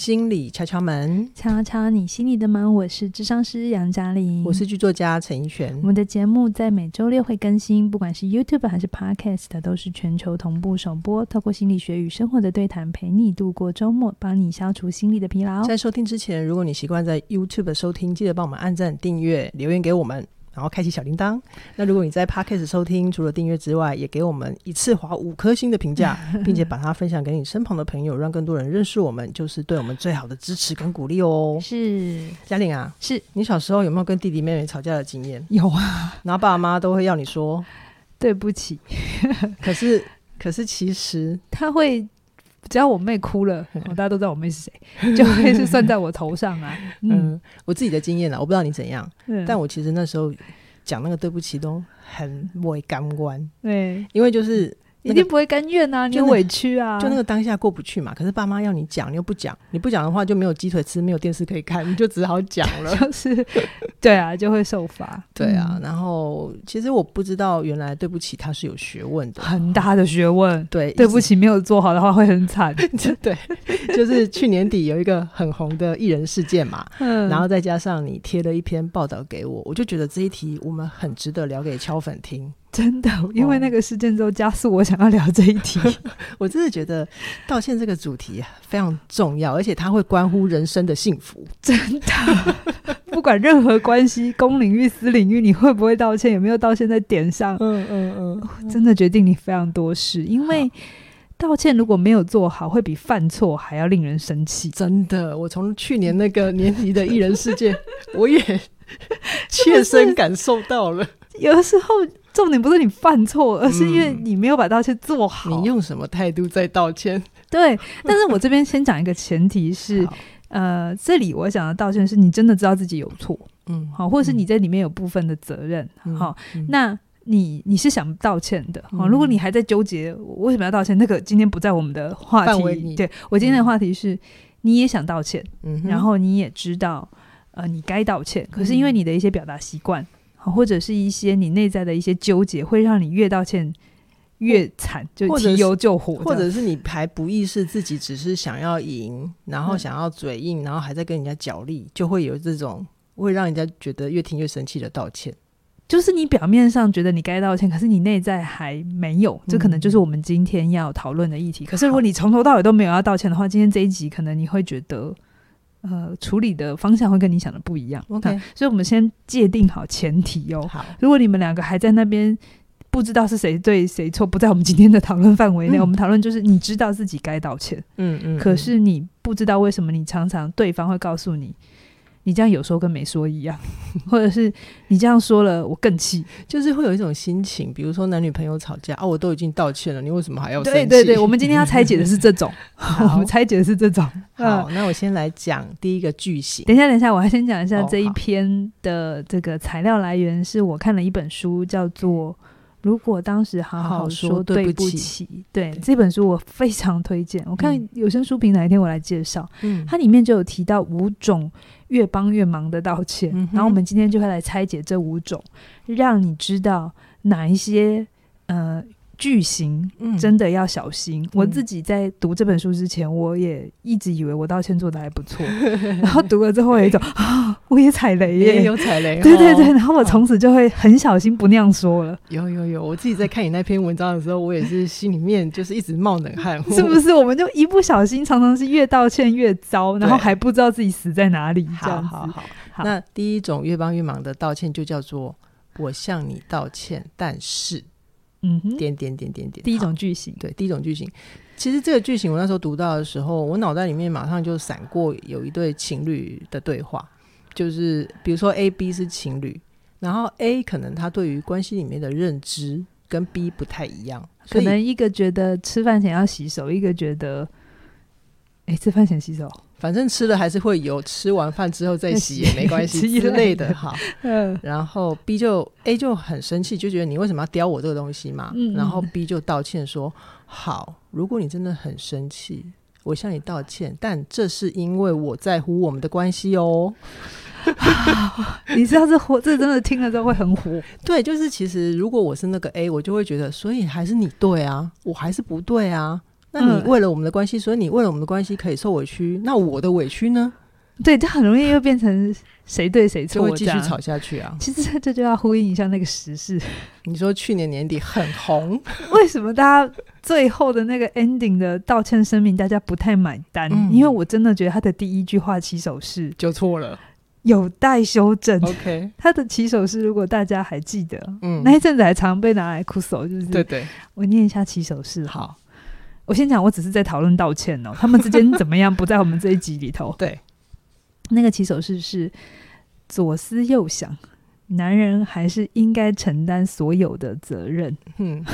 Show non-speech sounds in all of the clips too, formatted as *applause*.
心理敲敲门，敲敲你心里的门。我是智商师杨嘉玲，我是剧作家陈奕璇。我们的节目在每周六会更新，不管是 YouTube 还是 Podcast，都是全球同步首播。透过心理学与生活的对谈，陪你度过周末，帮你消除心理的疲劳。在收听之前，如果你习惯在 YouTube 收听，记得帮我们按赞、订阅、留言给我们。然后开启小铃铛。那如果你在 Podcast 收听，除了订阅之外，也给我们一次划五颗星的评价，*laughs* 并且把它分享给你身旁的朋友，让更多人认识我们，就是对我们最好的支持跟鼓励哦。是嘉玲啊，是你小时候有没有跟弟弟妹妹吵架的经验？有啊，然后爸爸妈妈都会要你说对不起，*laughs* 可是可是其实他会。只要我妹哭了，*laughs* 大家都知道我妹是谁，*laughs* 就会是算在我头上啊。*laughs* 嗯，嗯，我自己的经验啊，我不知道你怎样，嗯、但我其实那时候讲那个对不起都很委甘关，对，因为就是。一定不会甘愿啊！你有委屈啊就，就那个当下过不去嘛。可是爸妈要你讲，你又不讲，你不讲的话就没有鸡腿吃，没有电视可以看，*laughs* 你就只好讲了。就是，对啊，就会受罚。对啊，然后其实我不知道，原来对不起他是有学问的，很大的学问。对，对不起没有做好的话会很惨。*laughs* 对，就是去年底有一个很红的艺人事件嘛，嗯，然后再加上你贴了一篇报道给我，我就觉得这一题我们很值得聊给敲粉听。真的，因为那个事件之后加速我想要聊这一题。哦、*laughs* 我真的觉得道歉这个主题非常重要，而且它会关乎人生的幸福。真的，*laughs* 不管任何关系，公领域、私领域，你会不会道歉，有没有道歉在点上？嗯嗯嗯，真的决定你非常多事。因为道歉如果没有做好，会比犯错还要令人生气。真的，我从去年那个年底的艺人事件，我也 *laughs* 切身感受到了。有的时候。重点不是你犯错，而是因为你没有把道歉做好。嗯、你用什么态度在道歉？对，但是我这边先讲一个前提是，呃，这里我讲的道歉是你真的知道自己有错，嗯，好，或者是你在里面有部分的责任，好、嗯，那你你是想道歉的，好、嗯，如果你还在纠结我为什么要道歉，那个今天不在我们的话题。对，我今天的话题是，你也想道歉，嗯，然后你也知道，呃，你该道歉，可是因为你的一些表达习惯。或者是一些你内在的一些纠结，会让你越道歉越惨，就提油救火，或者是你还不意识自己只是想要赢，然后想要嘴硬，然后还在跟人家角力，就会有这种会让人家觉得越听越生气的道歉。就是你表面上觉得你该道歉，可是你内在还没有，这可能就是我们今天要讨论的议题。可是如果你从头到尾都没有要道歉的话，今天这一集可能你会觉得。呃，处理的方向会跟你想的不一样。OK，所以我们先界定好前提哦。好，如果你们两个还在那边不知道是谁对谁错，不在我们今天的讨论范围内。嗯、我们讨论就是你知道自己该道歉，嗯嗯，可是你不知道为什么你常常对方会告诉你。你这样有说跟没说一样，*laughs* 或者是你这样说了，我更气，就是会有一种心情。比如说男女朋友吵架啊，我都已经道歉了，你为什么还要生气？对对对，我们今天要拆解的是这种，*laughs* 我们拆解的是这种。好，那我先来讲第一个句型。等一下，等一下，我还先讲一下这一篇的这个材料来源，是我看了一本书，叫做。如果当时好好说对不起，对这本书我非常推荐。我看有声书评哪一天我来介绍，嗯，它里面就有提到五种越帮越忙的道歉，嗯，然后我们今天就会来拆解这五种，让你知道哪一些呃。句型真的要小心。嗯。我自己在读这本书之前，我也一直以为我道歉做的还不错，*laughs* 然后读了之后有一种啊，我也踩雷耶，*laughs* 也有踩雷。对对对，然后我从此就会很小心，不那样说了。有有有，我自己在看你那篇文章的时候，我也是心里面就是一直冒冷汗。*laughs* 是不是？我们就一不小心，常常是越道歉越糟，然后还不知道自己死在哪里。好好好，好。那第一种越帮越忙的道歉，就叫做我向你道歉，但是。嗯哼，点点点点点，第一种句型，对，第一种句型。其实这个句型，我那时候读到的时候，我脑袋里面马上就闪过有一对情侣的对话，就是比如说 A、B 是情侣，然后 A 可能他对于关系里面的认知跟 B 不太一样，可能一个觉得吃饭前要洗手，一个觉得，哎，吃饭前洗手。反正吃了还是会有，吃完饭之后再洗也没关系 *laughs* 之类的哈。嗯，然后 B 就 A 就很生气，就觉得你为什么要叼我这个东西嘛？嗯，然后 B 就道歉说：“好，如果你真的很生气，我向你道歉，但这是因为我在乎我们的关系哦。*laughs* ”你知道这火，这真的听了之后会很火。对，就是其实如果我是那个 A，我就会觉得，所以还是你对啊，我还是不对啊。那你为了我们的关系，所以你为了我们的关系可以受委屈，那我的委屈呢？对，这很容易又变成谁对谁错，会继续吵下去啊。其实这就要呼应一下那个时事。你说去年年底很红，*laughs* 为什么大家最后的那个 ending 的道歉声明大家不太买单？嗯、因为我真的觉得他的第一句话起手式就错了，有待修正。OK，他的起手式如果大家还记得，嗯，那一阵子还常被拿来哭手，就是对对。我念一下起手式，好，我先讲，我只是在讨论道歉哦，*laughs* 他们之间怎么样不在我们这一集里头，对。那个起手式是左思右想，男人还是应该承担所有的责任。嗯，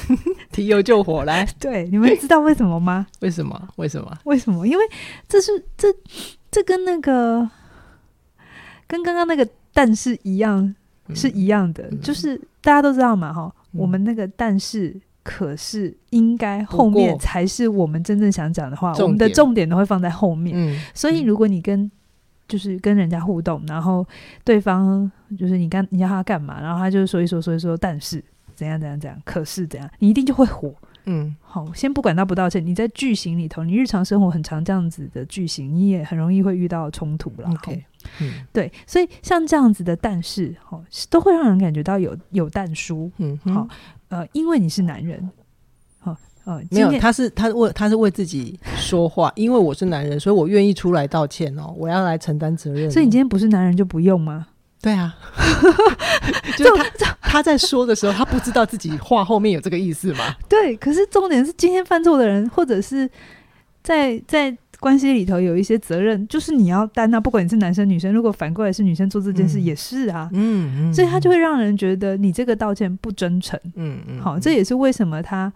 *laughs* 提油救火来，*laughs* 对，你们知道为什么吗？为什么？为什么？为什么？因为这是这这跟那个跟刚刚那个但是一样，是一样的，嗯、就是大家都知道嘛，哈、嗯，我们那个但是。可是，应该后面才是我们真正想讲的话。我们的重点都会放在后面。嗯，所以如果你跟就是跟人家互动，然后对方就是你干你要他干嘛，然后他就说一说说一说，但是怎样怎样怎样，可是怎样，你一定就会火。嗯，好，先不管道不道歉，你在剧情里头，你日常生活很常这样子的剧情，你也很容易会遇到冲突了。OK，嗯，对，所以像这样子的但是，哈，都会让人感觉到有有但书。嗯，好。呃，因为你是男人，哦，呃，没有，他是他为他是为自己说话，*laughs* 因为我是男人，所以我愿意出来道歉哦，我要来承担责任哦。所以你今天不是男人就不用吗？对啊，*laughs* 就是他他在说的时候，他不知道自己话后面有这个意思吗？对，可是重点是今天犯错的人，或者是在在。关系里头有一些责任，就是你要担啊。不管你是男生女生，如果反过来是女生做这件事，也是啊。嗯嗯，所以他就会让人觉得你这个道歉不真诚。嗯嗯，好，这也是为什么他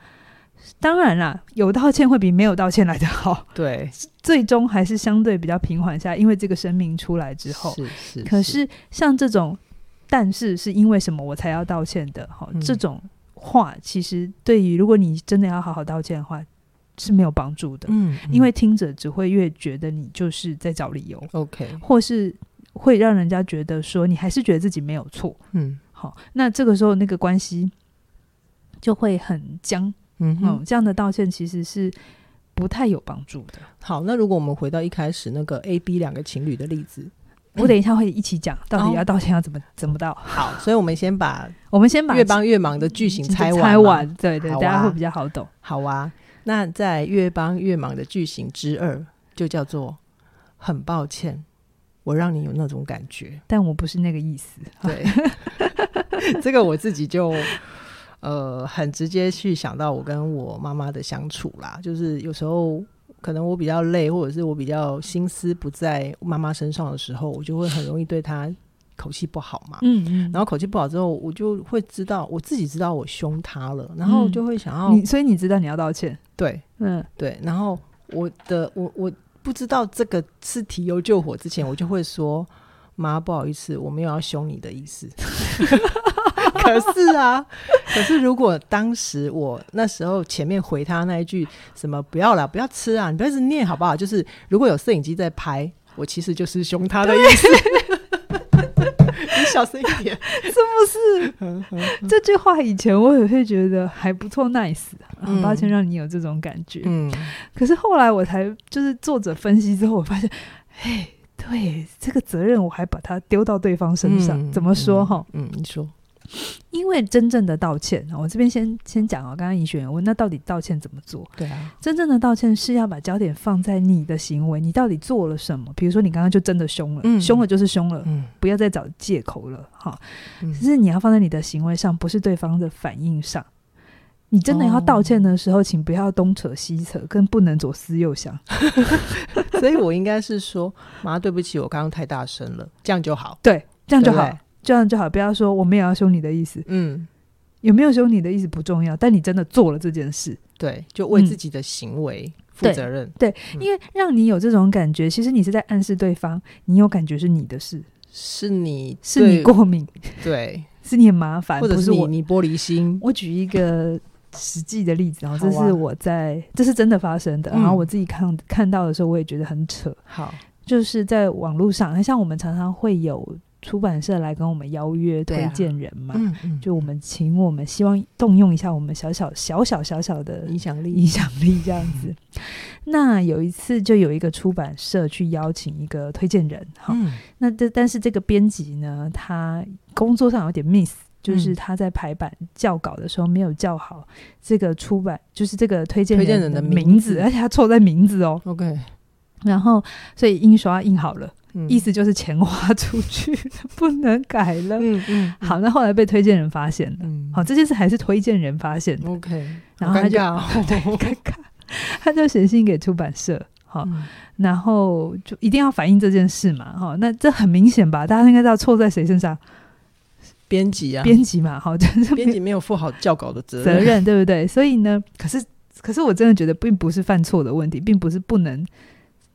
当然啦，有道歉会比没有道歉来得好。对，最终还是相对比较平缓下，因为这个声明出来之后，是是。可是像这种，但是是因为什么我才要道歉的？好，这种话其实对于如果你真的要好好道歉的话。是没有帮助的，嗯，嗯，因为听者只会越觉得你就是在找理由，OK，或是会让人家觉得说你还是觉得自己没有错，嗯，好，那这个时候那个关系就会很僵，嗯，嗯，这样的道歉其实是不太有帮助的。好，那如果我们回到一开始那个 A、B 两个情侣的例子，我等一下会一起讲到底要道歉要怎么怎么道。好，所以我们先把我们先把越帮越忙的剧情拆完，拆完，对对，大家会比较好懂。好啊。那在越帮越忙的句型之二，就叫做很抱歉，我让你有那种感觉，但我不是那个意思。对，*laughs* 这个我自己就呃很直接去想到我跟我妈妈的相处啦，就是有时候可能我比较累，或者是我比较心思不在妈妈身上的时候，我就会很容易对她。口气不好嘛，嗯嗯，然后口气不好之后，我就会知道我自己知道我凶他了，然后就会想要你，所以你知道你要道歉，对，嗯对，然后我的我我不知道这个是提油救火之前，我就会说妈不好意思，我没有要凶你的意思。*laughs* *laughs* 可是啊，可是如果当时我那时候前面回他那一句什么不要了，不要吃啊，你不要一直念好不好？就是如果有摄影机在拍，我其实就是凶他的意思。*laughs* 你小声一点，*laughs* 是不是？这句话以前我也会觉得还不错，nice。很抱歉让你有这种感觉。嗯，可是后来我才就是作者分析之后，我发现，哎，对，这个责任我还把它丢到对方身上。嗯、怎么说？哈、嗯，嗯，你说。因为真正的道歉，我这边先先讲啊。刚刚怡璇问，那到底道歉怎么做？对啊，真正的道歉是要把焦点放在你的行为，你到底做了什么？比如说你刚刚就真的凶了，嗯、凶了就是凶了，嗯、不要再找借口了哈。其实你要放在你的行为上，不是对方的反应上。你真的要道歉的时候，哦、请不要东扯西扯，更不能左思右想。*laughs* 所以我应该是说，妈，对不起，我刚刚太大声了，这样就好。对，这样就好。这样就好，不要说我们也要凶你的意思。嗯，有没有凶你的意思不重要，但你真的做了这件事，对，就为自己的行为负责任。嗯、对，因为让你有这种感觉，其实你是在暗示对方，你有感觉是你的事，是你是你过敏，对，是你很麻烦，或者是我你玻璃心。我举一个实际的例子，然后这是我在，啊、这是真的发生的，然后我自己看看到的时候，我也觉得很扯。好，就是在网络上，像我们常常会有。出版社来跟我们邀约推荐人嘛，嗯嗯、就我们请我们希望动用一下我们小小小小小小的影响力，影响力这样子。嗯、那有一次就有一个出版社去邀请一个推荐人，哈、嗯，那这但是这个编辑呢，他工作上有点 miss，就是他在排版校稿的时候没有校好这个出版，就是这个推荐人的名字，而且他错在名字哦。OK，然后所以印刷印好了。意思就是钱花出去 *laughs* 不能改了。嗯嗯。好，那后来被推荐人发现了。嗯。好，这件事还是推荐人发现的。OK。然后他就 *laughs* 尴尬，他就写信给出版社。好，然后就一定要反映这件事嘛。哈，那这很明显吧？大家应该知道错在谁身上？编辑啊，编辑嘛。好，就是编辑没有负好校稿的责责任，对不对？所以呢，可是可是我真的觉得并不是犯错的问题，并不是不能，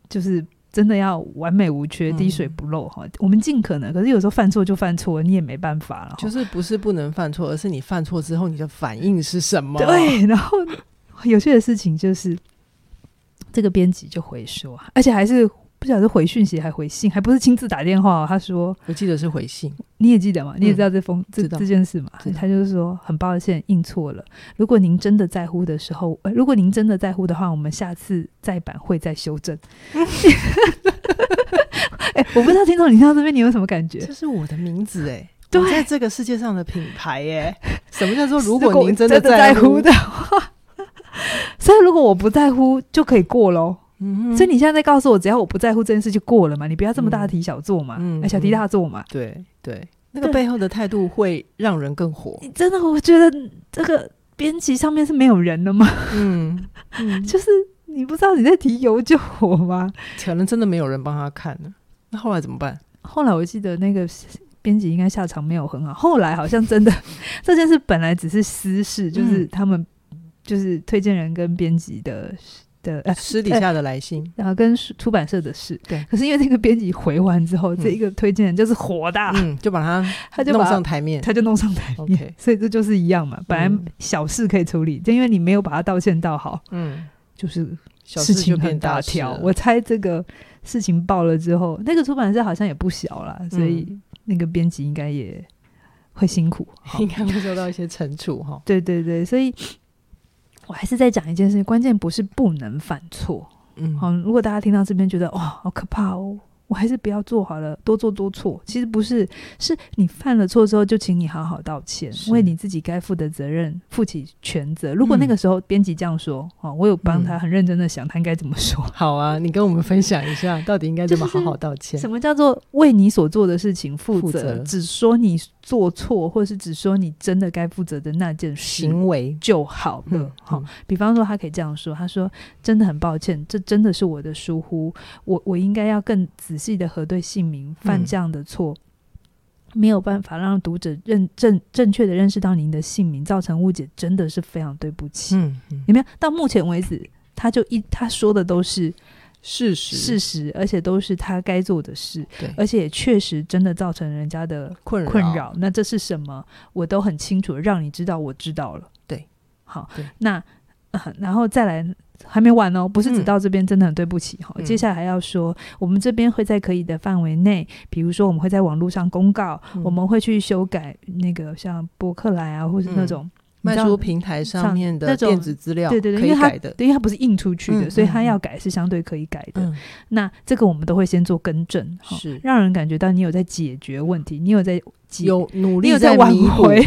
就是。真的要完美无缺、滴水不漏哈，嗯、我们尽可能。可是有时候犯错就犯错，你也没办法了。就是不是不能犯错，而是你犯错之后你的反应是什么？对，然后有趣的事情就是，这个编辑就回说，而且还是不晓得是回讯息还回信，还不是亲自打电话。他说：“我记得是回信，你也记得吗？你也知道这封、嗯、这这件事嘛？他就是说很抱歉印错了。如果您真的在乎的时候，呃，如果您真的在乎的话，我们下次再版会再修正。*laughs* ” *laughs* 哎、欸，我不知道听众你听到这边你有什么感觉？这是我的名字哎，对，在这个世界上的品牌哎。*laughs* 什么叫做如果您真的在乎的话？所以如果我不在乎就可以过喽。嗯，所以你现在在告诉我，只要我不在乎这件事就过了嘛？你不要这么大题小做嘛，嗯，小题大做嘛。对对，那个背后的态度会让人更火。真的，我觉得这个编辑上面是没有人的吗？嗯，嗯 *laughs* 就是。你不知道你在提油就火吗？可能真的没有人帮他看呢。那后来怎么办？后来我记得那个编辑应该下场没有很好。后来好像真的 *laughs* 这件事本来只是私事，就是他们就是推荐人跟编辑的的、*laughs* 呃、私底下的来信，呃、然后跟出版社的事。对。可是因为这个编辑回完之后，嗯、这一个推荐人就是火大，嗯，就把他 *laughs* 他就弄上台面，他就弄上台面。*laughs* 所以这就是一样嘛。本来小事可以处理，就因为你没有把他道歉道好，嗯。就是事情变大条，我猜这个事情爆了之后，那个出版社好像也不小了，嗯、所以那个编辑应该也会辛苦，应该会受到一些惩处哈。对对对，所以我还是在讲一件事情，关键不是不能犯错，嗯，好，如果大家听到这边觉得哇，好可怕哦。我还是不要做好了，多做多错。其实不是，是你犯了错之后，就请你好好道歉，为你自己该负的责任负起全责。如果那个时候编辑这样说，哦、嗯，我有帮他很认真的想，他应该怎么说？*laughs* 好啊，你跟我们分享一下，到底应该怎么好好道歉？什么叫做为你所做的事情负责？负责只说你做错，或是只说你真的该负责的那件事行为就好了。好、比方说他可以这样说：“他说真的很抱歉，这真的是我的疏忽，我我应该要更仔。”仔细的核对姓名，犯这样的错，嗯、没有办法让读者认正正确的认识到您的姓名，造成误解，真的是非常对不起。嗯嗯、有没有？到目前为止，他就一他说的都是事实，事实，而且都是他该做的事，对，而且也确实真的造成人家的困扰。困扰。那这是什么？我都很清楚，让你知道，我知道了。对，好，对那、呃、然后再来。还没完哦，不是只到这边，真的很对不起哈。嗯、接下来还要说，我们这边会在可以的范围内，比如说我们会在网络上公告，嗯、我们会去修改那个像博客来啊，或是那种卖书平台上面的电子资料，对对对，可以改的，因为它不是印出去的，嗯、所以它要改是相对可以改的。嗯、那这个我们都会先做更正，是。让人感觉到你有在解决问题，你有在有努力，有在挽回。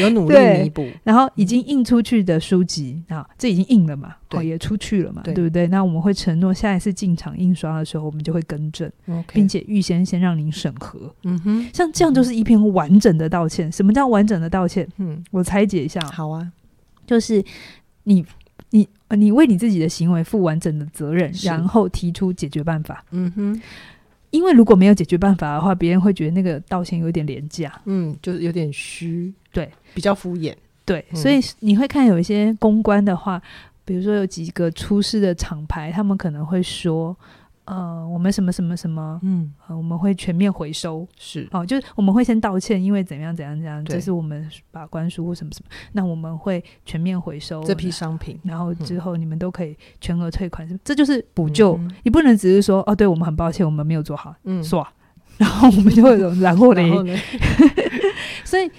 有努力弥补，然后已经印出去的书籍啊，这已经印了嘛，对，也出去了嘛，对不对？那我们会承诺下一次进场印刷的时候，我们就会更正，并且预先先让您审核。嗯哼，像这样就是一篇完整的道歉。什么叫完整的道歉？嗯，我拆解一下。好啊，就是你你你为你自己的行为负完整的责任，然后提出解决办法。嗯哼。因为如果没有解决办法的话，别人会觉得那个道歉有点廉价，嗯，就是有点虚，对，比较敷衍，对，嗯、所以你会看有一些公关的话，比如说有几个出事的厂牌，他们可能会说。呃，我们什么什么什么，嗯、呃，我们会全面回收，是。哦，就是我们会先道歉，因为怎样怎样怎样，这是我们把关书或什么什么，那我们会全面回收这批商品，然后之后你们都可以全额退款，嗯、这就是补救，嗯、你不能只是说哦，对我们很抱歉，我们没有做好，嗯，算，*laughs* 然后我们就会有然后 *laughs* 呢，*laughs* 所以，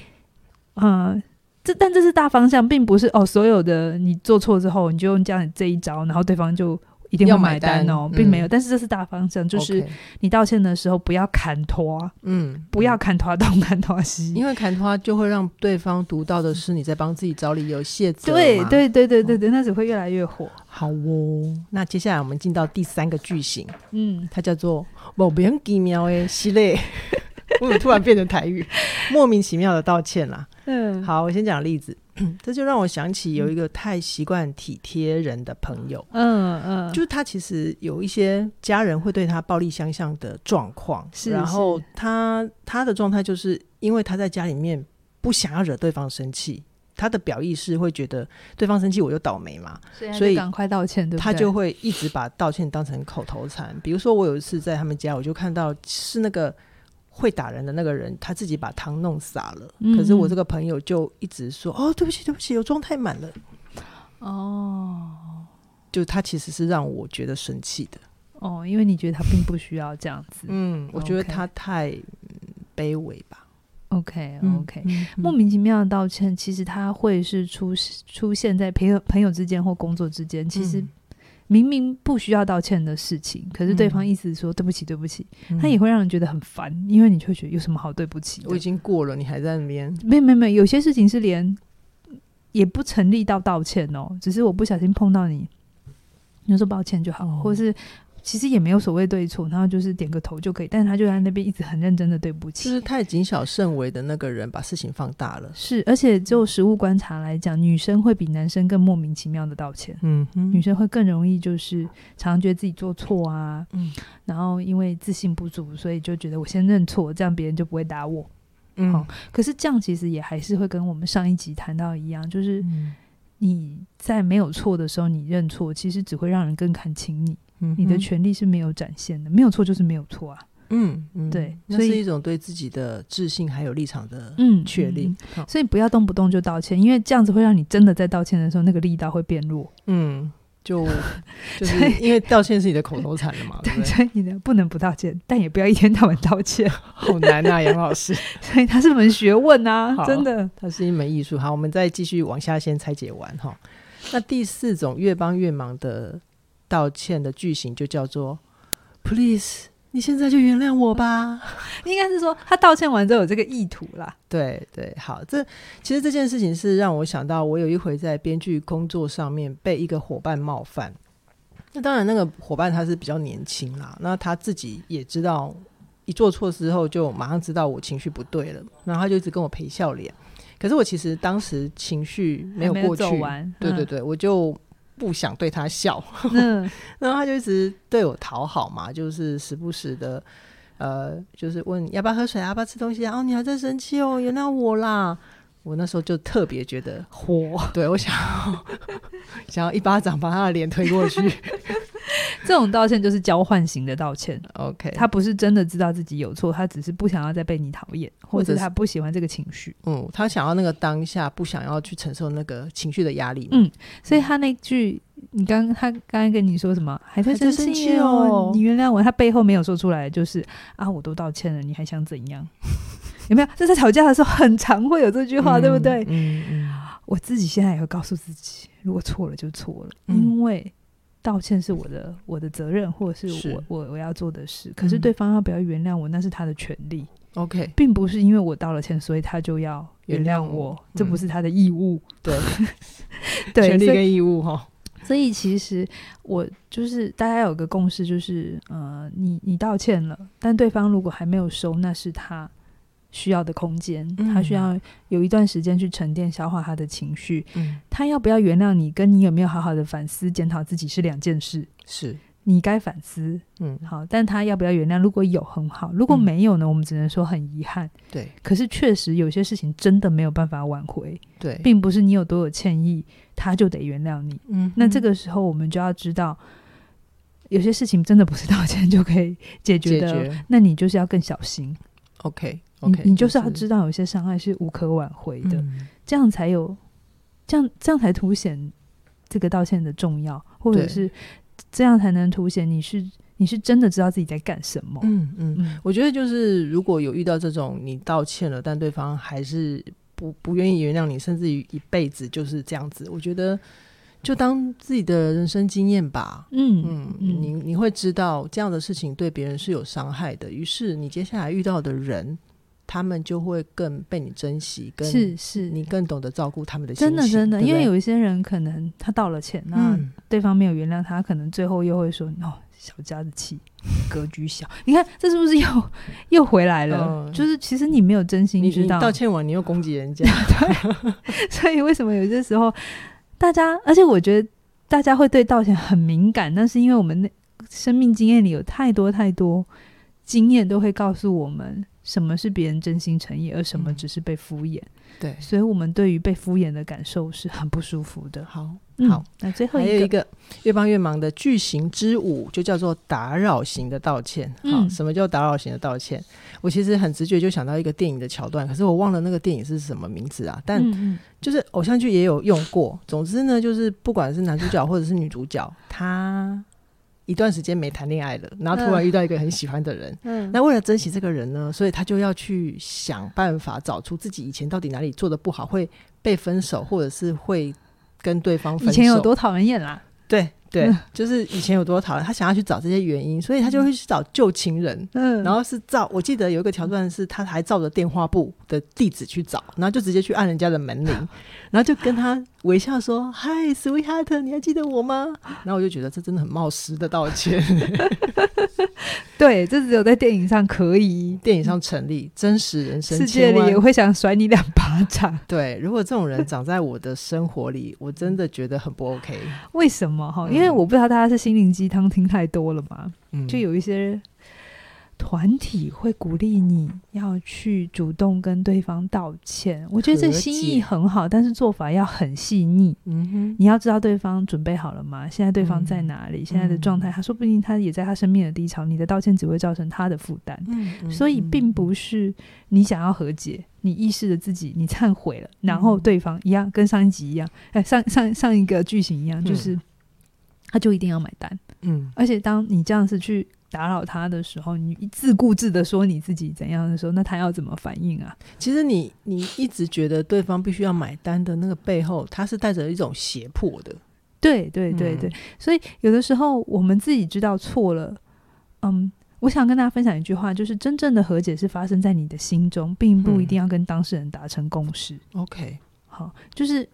呃，这但这是大方向，并不是哦，所有的你做错之后，你就用这样这一招，然后对方就。一定要买单哦，并没有，但是这是大方向，就是你道歉的时候不要砍拖，嗯，不要砍拖东砍拖西，因为砍拖就会让对方读到的是你在帮自己找理由卸责，对对对对对对，那只会越来越火。好哦，那接下来我们进到第三个句型，嗯，它叫做莫名其妙的系列，*laughs* 我怎么突然变成台语？*laughs* 莫名其妙的道歉啦。嗯，好，我先讲例子。*clears throat* 这就让我想起有一个太习惯体贴人的朋友，嗯嗯，就是他其实有一些家人会对他暴力相向的状况，是，然后他他的状态就是因为他在家里面不想要惹对方生气，他的表意是会觉得对方生气我就倒霉嘛，所以赶快道歉，对不对？他就会一直把道歉当成口头禅。比如说我有一次在他们家，我就看到是那个。会打人的那个人，他自己把汤弄洒了。嗯、可是我这个朋友就一直说：“哦，对不起，对不起，我装太满了。”哦，就他其实是让我觉得生气的。哦，因为你觉得他并不需要这样子。嗯，我觉得他太卑微吧。OK，OK，莫名其妙的道歉，其实他会是出出现在朋友朋友之间或工作之间，其实。明明不需要道歉的事情，可是对方意思说对不起，对不起，嗯、他也会让人觉得很烦，因为你会觉得有什么好对不起？我已经过了，你还在那边？没有没有没有，有些事情是连也不成立到道歉哦，只是我不小心碰到你，你就说抱歉就好，哦、或是。其实也没有所谓对错，然后就是点个头就可以。但是他就在那边一直很认真的对不起，就是太谨小慎微的那个人把事情放大了。是，而且就实物观察来讲，女生会比男生更莫名其妙的道歉。嗯哼，女生会更容易就是常常觉得自己做错啊，嗯，然后因为自信不足，所以就觉得我先认错，这样别人就不会打我。嗯，哦，可是这样其实也还是会跟我们上一集谈到一样，就是你在没有错的时候你认错，其实只会让人更看轻你。你的权利是没有展现的，没有错就是没有错啊。嗯嗯，对，那是一种对自己的自信还有立场的嗯确立。所以不要动不动就道歉，因为这样子会让你真的在道歉的时候那个力道会变弱。嗯，就 *laughs* 就是因为道歉是你的口头禅了嘛，*laughs* 对不对？所以你的不能不道歉，但也不要一天到晚道歉，好难啊，杨老师。*laughs* 所以它是门学问啊，真的，它是一门艺术。好，我们再继续往下先拆解完哈。那第四种越帮越忙的。道歉的句型就叫做 “Please”，你现在就原谅我吧。*laughs* 应该是说他道歉完之后有这个意图啦。*laughs* 对对，好，这其实这件事情是让我想到，我有一回在编剧工作上面被一个伙伴冒犯。那当然，那个伙伴他是比较年轻啦，那他自己也知道一做错之后就马上知道我情绪不对了，然后他就一直跟我赔笑脸。可是我其实当时情绪没有过去，完对对对，嗯、我就。不想对他笑，嗯，*laughs* 然后他就一直对我讨好嘛，就是时不时的，呃，就是问要不要喝水啊，要不要吃东西啊？哦，你还在生气哦，原谅我啦。我那时候就特别觉得火，*laughs* 对，我想要 *laughs* 想要一巴掌把他的脸推过去。这种道歉就是交换型的道歉，OK，他不是真的知道自己有错，他只是不想要再被你讨厌，或者他不喜欢这个情绪。嗯，他想要那个当下不想要去承受那个情绪的压力。嗯，所以他那句你刚他刚刚跟你说什么？还在生气哦？你原谅我？他背后没有说出来，就是啊，我都道歉了，你还想怎样？*laughs* 有没有？就在吵架的时候，很常会有这句话，嗯、对不对？嗯嗯。我自己现在也会告诉自己，如果错了就错了，嗯、因为道歉是我的我的责任，或者是我是我我要做的事。可是对方要不要原谅我，那是他的权利。OK，并不是因为我道了歉，所以他就要原谅我，嗯、这不是他的义务。对，*laughs* 对，权利跟义务哈。所以其实我就是大家有个共识，就是呃，你你道歉了，但对方如果还没有收，那是他。需要的空间，他需要有一段时间去沉淀、消化他的情绪。嗯，他要不要原谅你，跟你有没有好好的反思、检讨自己是两件事。是你该反思，嗯，好，但他要不要原谅？如果有很好，如果没有呢？嗯，我们只能说很遗憾。对，可是确实有些事情真的没有办法挽回。对，并不是你有多有歉意，他就得原谅你。嗯，那这个时候我们就要知道，有些事情真的不是道歉就可以解决的。那你就是要更小心。OK。Okay, 你你就是要知道有些伤害是无可挽回的，嗯、这样才有，这样这样才凸显这个道歉的重要，或者是这样才能凸显你是你是真的知道自己在干什么。嗯嗯，嗯，我觉得就是如果有遇到这种你道歉了，但对方还是不不愿意原谅你，甚至于一辈子就是这样子，我觉得就当自己的人生经验吧。嗯嗯，你你会知道这样的事情对别人是有伤害的，于是你接下来遇到的人。他们就会更被你珍惜，跟是是，你更懂得照顾他们的心情。真的真的，对对，因为有一些人可能他道了歉，那对方没有原谅他，可能最后又会说：“哦，小家子气，*laughs* 格局小。”你看这是不是又 *laughs* 又回来了？嗯、就是其实你没有真心知道，你你道歉完你又攻击人家，*laughs* 对。所以为什么有些时候大家，而且我觉得大家会对道歉很敏感，那是因为我们那生命经验里有太多太多经验都会告诉我们。什么是别人真心诚意，而什么只是被敷衍？嗯、对，所以我们对于被敷衍的感受是很不舒服的。好，嗯、好，那最后一个，还有一个越帮越忙的巨型之舞，就叫做打扰型的道歉。好，嗯、什么叫打扰型的道歉？我其实很直觉就想到一个电影的桥段，可是我忘了那个电影是什么名字啊？但就是偶像剧也有用过。总之呢，就是不管是男主角或者是女主角，他。一段时间没谈恋爱了，然后突然遇到一个很喜欢的人，嗯，那为了珍惜这个人呢，所以他就要去想办法找出自己以前到底哪里做的不好，会被分手，或者是会跟对方分手。以前有多讨人厌啦？对。对，嗯、*laughs* 就是以前有多讨厌，他想要去找这些原因，所以他就会去找旧情人。嗯，然后是照，我记得有一个桥段是，他还照着电话簿的地址去找，然后就直接去按人家的门铃，*laughs* 然后就跟他微笑说：“Hi, sweetheart，你还记得我吗？”然后我就觉得这真的很冒失的道歉。*laughs* 对，这只有在电影上可以，电影上成立，真实人生世界里也会想甩你两巴掌。对，如果这种人长在我的生活里，我真的觉得很不 OK。为什么哈？因为我不知道大家是心灵鸡汤听太多了吗？嗯，就有一些团体会鼓励你要去主动跟对方道歉。我觉得这心意很好，但是做法要很细腻。嗯哼，你要知道对方准备好了吗？现在对方在哪里？现在的状态，他说不定他也在他生命的低潮。你的道歉只会造成他的负担。嗯，所以并不是你想要和解，你意识着自己你忏悔了，然后对方一样跟上一集一样，哎，上上上一个剧情一样，就是。他就一定要买单，嗯，而且当你这样子去打扰他的时候，你自顾自的说你自己怎样的时候，那他要怎么反应啊？其实你你一直觉得对方必须要买单的那个背后，他是带着一种胁迫的。对对对对，嗯、所以有的时候我们自己知道错了，嗯，我想跟大家分享一句话，就是真正的和解是发生在你的心中，并不一定要跟当事人达成共识。嗯、OK，好，就是。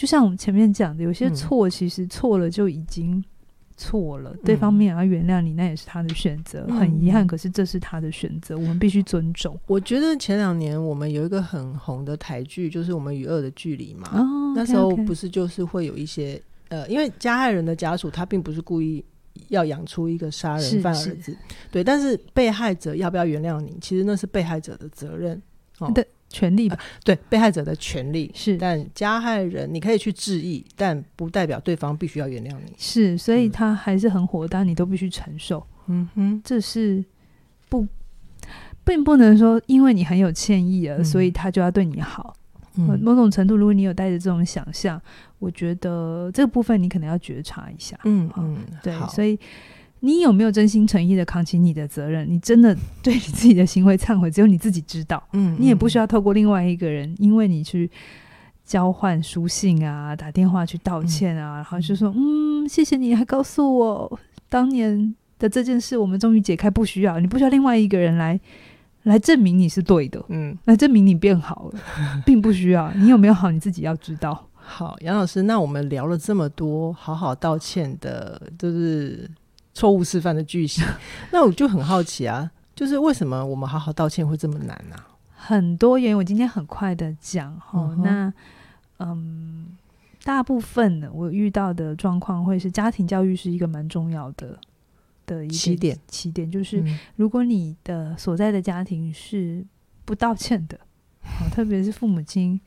就像我们前面讲的，有些错其实错了就已经错了，嗯、对方没有要原谅你，那也是他的选择，嗯、很遗憾，可是这是他的选择，我们必须尊重。我觉得前两年我们有一个很红的台剧，就是《我们与恶的距离》嘛，哦、那时候不是就是会有一些呃，因为加害人的家属他并不是故意要养出一个杀人犯儿子，对，但是被害者要不要原谅你，其实那是被害者的责任。哦、对。权利吧，呃，对被害者的权利是，但加害人你可以去质疑，但不代表对方必须要原谅你。是，所以他还是很火大，你都必须承受。嗯哼，这是不，并不能说因为你很有歉意了，嗯、所以他就要对你好。嗯、某种程度，如果你有带着这种想象，我觉得这个部分你可能要觉察一下。嗯嗯，对，所以。你有没有真心诚意的扛起你的责任？你真的对你自己的行为忏悔，只有你自己知道。嗯，你也不需要透过另外一个人，因为你去交换书信啊、打电话去道歉啊，嗯、然后就说嗯，谢谢你还告诉我当年的这件事，我们终于解开，不需要，你不需要另外一个人来来证明你是对的，嗯，来证明你变好了，并不需要。你有没有好，你自己要知道。好，杨老师，那我们聊了这么多，好好道歉的，就是。错误示范的句型，*laughs* 那我就很好奇啊，就是为什么我们好好道歉会这么难呢？啊？很多原因，我今天很快的讲哈。嗯、那嗯，大部分的我遇到的状况会是家庭教育是一个蛮重要的的一个起点。起点就是，如果你的所在的家庭是不道歉的，嗯、*laughs* 特别是父母亲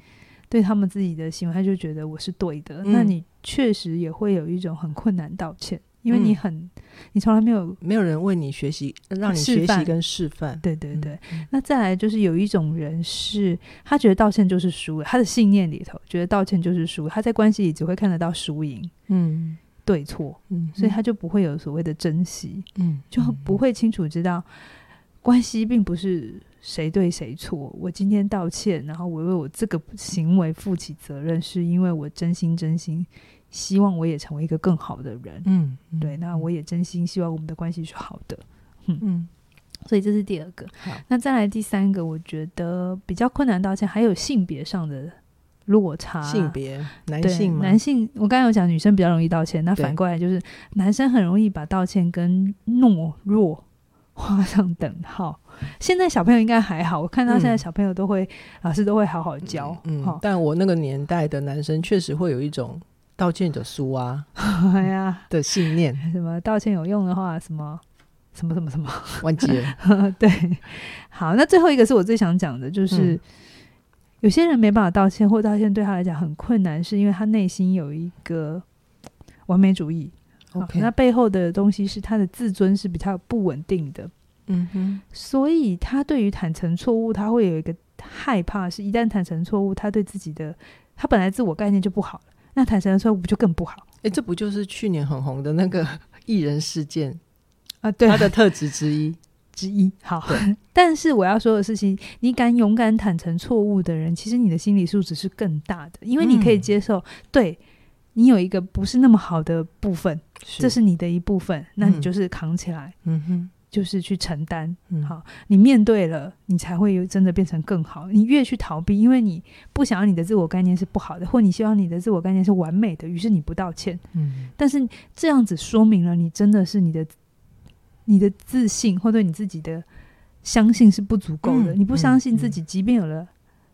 对他们自己的行为，他就觉得我是对的，嗯、那你确实也会有一种很困难道歉。因为你很，嗯、你从来没有没有人为你学习，让你学习跟示范。对对对。嗯、那再来就是有一种人是，他觉得道歉就是输了，他的信念里头觉得道歉就是输，他在关系里只会看得到输赢。嗯，对错，嗯，所以他就不会有所谓的珍惜，嗯，就不会清楚知道关系并不是谁对谁错。我今天道歉，然后我为我这个行为负起责任，是因为我真心真心希望我也成为一个更好的人，嗯，对，那我也真心希望我们的关系是好的，嗯嗯，所以这是第二个。好，那再来第三个，我觉得比较困难道歉，还有性别上的。落差，性别，男性男性，我刚才有讲女生比较容易道歉，那反过来就是男生很容易把道歉跟懦弱画上等号。现在小朋友应该还好，我看到现在小朋友都会、嗯、老师都会好好教。嗯，嗯，但我那个年代的男生确实会有一种道歉的输啊，哎呀的信念，什么道歉有用的话，什么什么什么什么，忘记了。*laughs* 对，好，那最后一个是我最想讲的，就是。嗯有些人没办法道歉，或道歉对他来讲很困难，是因为他内心有一个完美主义。OK，那背后的东西是他的自尊是比较不稳定的。嗯哼，所以他对于坦诚错误，他会有一个害怕，是一旦坦诚错误，他对自己的他本来自我概念就不好了，那坦诚的错误不就更不好？诶，这不就是去年很红的那个 *laughs* 艺人事件啊？对，他的特质之一。*laughs* 之一，好，*laughs* 但是我要说的事情，你敢勇敢坦诚错误的人，其实你的心理素质是更大的，因为你可以接受，嗯、对你有一个不是那么好的部分，是这是你的一部分，那你就是扛起来，嗯哼，就是去承担，嗯，好，你面对了，你才会有真的变成更好。你越去逃避，因为你不想要你的自我概念是不好的，或你希望你的自我概念是完美的，于是你不道歉，嗯，但是这样子说明了你真的是你的。你的自信或对你自己的相信是不足够的，嗯、你不相信自己，即便有了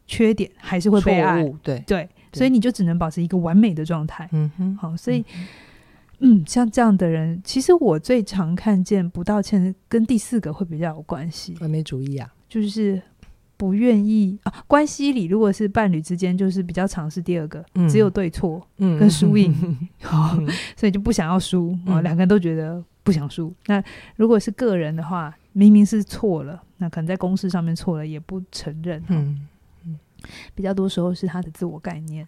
缺点，嗯、还是会被爱。对对，所以你就只能保持一个完美的状态。嗯哼，好，所以嗯，像这样的人，其实我最常看见不道歉，跟第四个会比较有关系。完美主义啊，就是不愿意啊。关系里如果是伴侣之间，就是比较常是第二个，嗯、只有对错，嗯，跟输赢，*laughs* 好，*laughs* 所以就不想要输啊，两个人都觉得。不想输。那如果是个人的话，明明是错了，那可能在公事上面错了，也不承认。嗯嗯，比较多时候是他的自我概念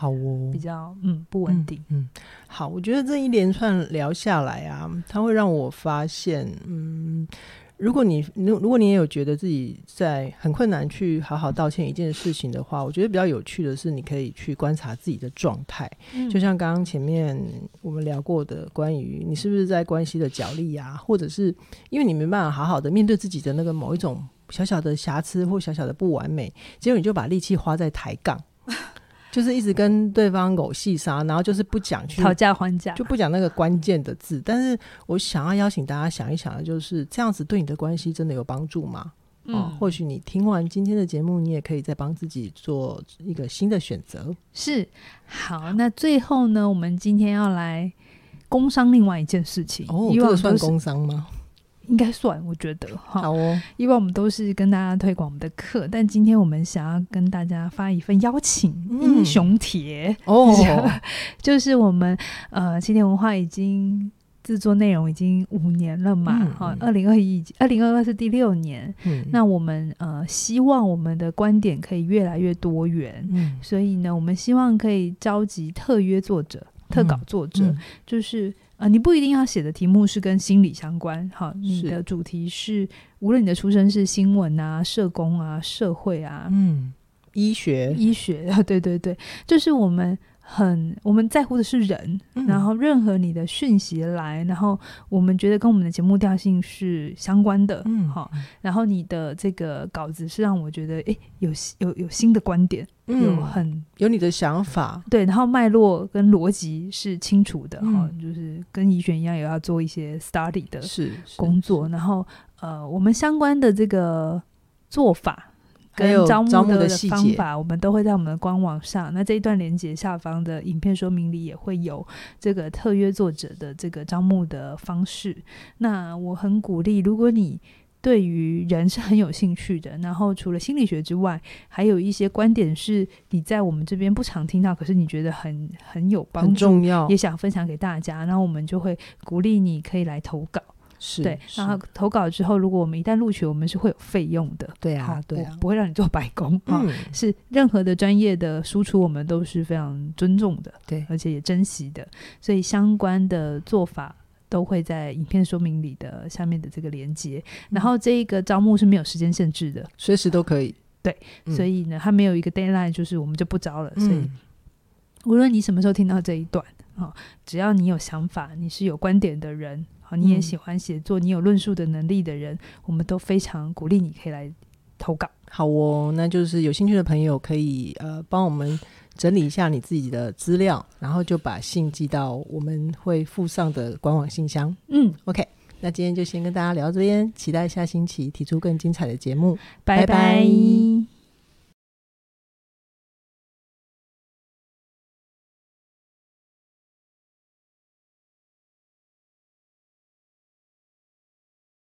好哦，比较嗯不稳定嗯。嗯，好，我觉得这一连串聊下来啊，它会让我发现，嗯。如果你如如果你也有觉得自己在很困难去好好道歉一件事情的话，我觉得比较有趣的是，你可以去观察自己的状态。嗯，就像刚刚前面我们聊过的，关于你是不是在关系的角力啊，或者是因为你没办法好好的面对自己的那个某一种小小的瑕疵或小小的不完美，结果你就把力气花在抬杠。就是一直跟对方狗戏杀，然后就是不讲去讨价还价，就不讲那个关键的字。但是我想要邀请大家想一想的就是这样子对你的关系真的有帮助吗？嗯，哦、或许你听完今天的节目，你也可以再帮自己做一个新的选择。是，好，那最后呢，我们今天要来工商另外一件事情。哦，这个算工商吗？应该算，我觉得哈。好哦，以往我们都是跟大家推广我们的课，但今天我们想要跟大家发一份邀请英雄帖。哦，*laughs* 就是我们呃青田文化已经制作内容已经五年了嘛，哈、嗯，二零二一、二零二二是第六年，嗯，那我们呃希望我们的观点可以越来越多元，嗯，所以呢，我们希望可以召集特约作者、特稿作者，嗯嗯、就是。啊、呃，你不一定要写的题目是跟心理相关，好，你的主题是，无论你的出身是新闻啊、社工啊、社会啊，嗯，医学、医学啊，*laughs* 对对对，就是我们。很，我们在乎的是人，嗯、然后任何你的讯息来，然后我们觉得跟我们的节目调性是相关的，嗯，好，然后你的这个稿子是让我觉得，诶，有有有新的观点，嗯、有很有你的想法，对，然后脉络跟逻辑是清楚的，哈、嗯，就是跟怡璇一样，也要做一些 study 的是工作，然后呃，我们相关的这个做法。跟招募的方法，我们都会在我们的官网上。那这一段连接下方的影片说明里也会有这个特约作者的这个招募的方式。那我很鼓励，如果你对于人是很有兴趣的，然后除了心理学之外，还有一些观点是你在我们这边不常听到，可是你觉得很很有帮助，很重要，也想分享给大家，然后我们就会鼓励你可以来投稿。是对。然后投稿之后，如果我们一旦录取，我们是会有费用的。对啊，对啊，不会让你做白工啊。是任何的专业的输出，我们都是非常尊重的，对，而且也珍惜的。所以相关的做法都会在影片说明里的下面的这个连接。然后这一个招募是没有时间限制的，随时都可以。对，所以呢，它没有一个 deadline，就是我们就不招了。所以无论你什么时候听到这一段。哦，只要你有想法，你是有观点的人，好，你也喜欢写作，嗯、你有论述的能力的人，我们都非常鼓励你可以来投稿。好哦，那就是有兴趣的朋友可以呃帮我们整理一下你自己的资料，然后就把信寄到我们会附上的官网信箱。嗯，OK，那今天就先跟大家聊到这边，期待下星期提出更精彩的节目。拜拜。拜拜。